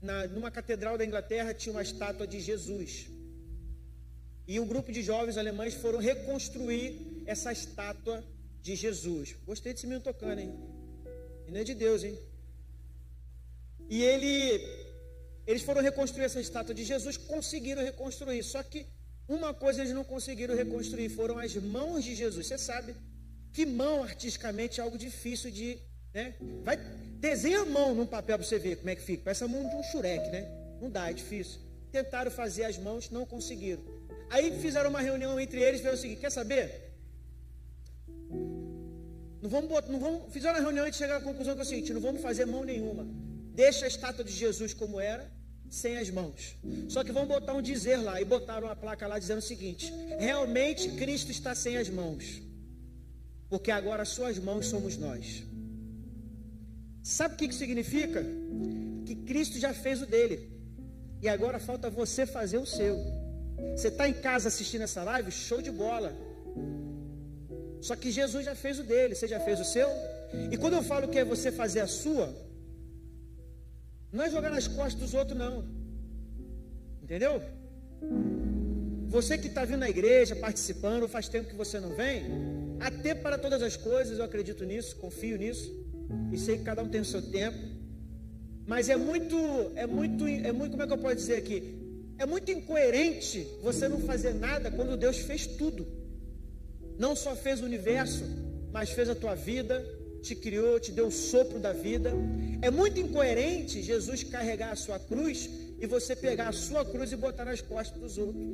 na, numa catedral da Inglaterra tinha uma estátua de Jesus. E um grupo de jovens alemães foram reconstruir essa estátua de Jesus. Gostei desse menino tocando, hein? Ele é de Deus, hein? E ele, eles foram reconstruir essa estátua de Jesus, conseguiram reconstruir. Só que uma coisa eles não conseguiram reconstruir, foram as mãos de Jesus. Você sabe que mão artisticamente é algo difícil de, né? Vai desenha a mão num papel para você ver como é que fica. Parece a mão de um xurek, né? Não dá, é difícil. Tentaram fazer as mãos, não conseguiram. Aí fizeram uma reunião entre eles e o seguinte: quer saber? Não vamos, não vamos, fizeram uma reunião e chegaram à conclusão que é o seguinte: não vamos fazer mão nenhuma. Deixa a estátua de Jesus como era, sem as mãos. Só que vão botar um dizer lá e botaram uma placa lá dizendo o seguinte: realmente Cristo está sem as mãos, porque agora suas mãos somos nós. Sabe o que, que significa? Que Cristo já fez o dele e agora falta você fazer o seu. Você está em casa assistindo essa live? Show de bola. Só que Jesus já fez o dele, você já fez o seu? E quando eu falo que é você fazer a sua, não é jogar nas costas dos outros, não. Entendeu? Você que está vindo na igreja, participando, faz tempo que você não vem, tempo para todas as coisas, eu acredito nisso, confio nisso, e sei que cada um tem o seu tempo. Mas é muito, é muito, é muito, como é que eu posso dizer aqui? É muito incoerente você não fazer nada quando Deus fez tudo. Não só fez o universo, mas fez a tua vida, te criou, te deu o sopro da vida. É muito incoerente Jesus carregar a sua cruz e você pegar a sua cruz e botar nas costas dos outros.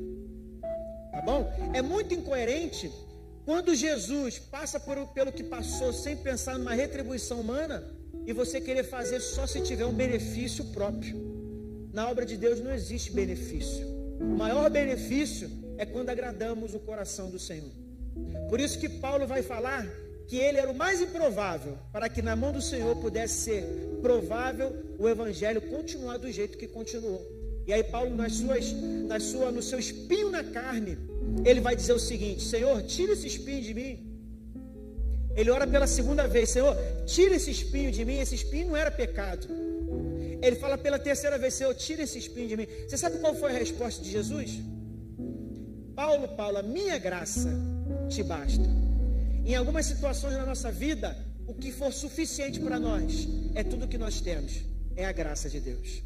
Tá bom? É muito incoerente quando Jesus passa por, pelo que passou sem pensar numa retribuição humana e você querer fazer só se tiver um benefício próprio. Na obra de Deus não existe benefício. O maior benefício é quando agradamos o coração do Senhor. Por isso que Paulo vai falar que ele era o mais improvável para que na mão do Senhor pudesse ser provável o evangelho continuar do jeito que continuou. E aí Paulo nas suas, nas sua, no seu espinho na carne, ele vai dizer o seguinte: Senhor, tira esse espinho de mim. Ele ora pela segunda vez: Senhor, tira esse espinho de mim. Esse espinho não era pecado. Ele fala pela terceira vez: Senhor, tira esse espinho de mim. Você sabe qual foi a resposta de Jesus? Paulo, Paulo, a minha graça te basta. Em algumas situações na nossa vida, o que for suficiente para nós é tudo que nós temos, é a graça de Deus.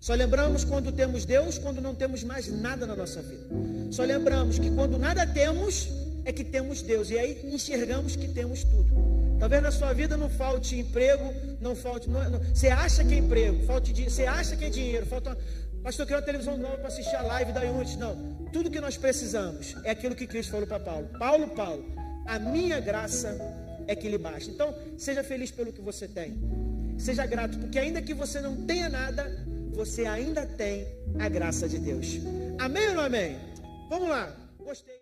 Só lembramos quando temos Deus, quando não temos mais nada na nossa vida. Só lembramos que quando nada temos, é que temos Deus. E aí enxergamos que temos tudo. Talvez na sua vida não falte emprego, não falte. Não, não, você acha que é emprego, falte dinheiro, você acha que é dinheiro, falta. Pastor, eu quero uma televisão nova para assistir a live da Unity. Não. Tudo que nós precisamos é aquilo que Cristo falou para Paulo. Paulo, Paulo, a minha graça é que lhe basta. Então, seja feliz pelo que você tem. Seja grato, porque ainda que você não tenha nada, você ainda tem a graça de Deus. Amém ou não amém? Vamos lá. Gostei.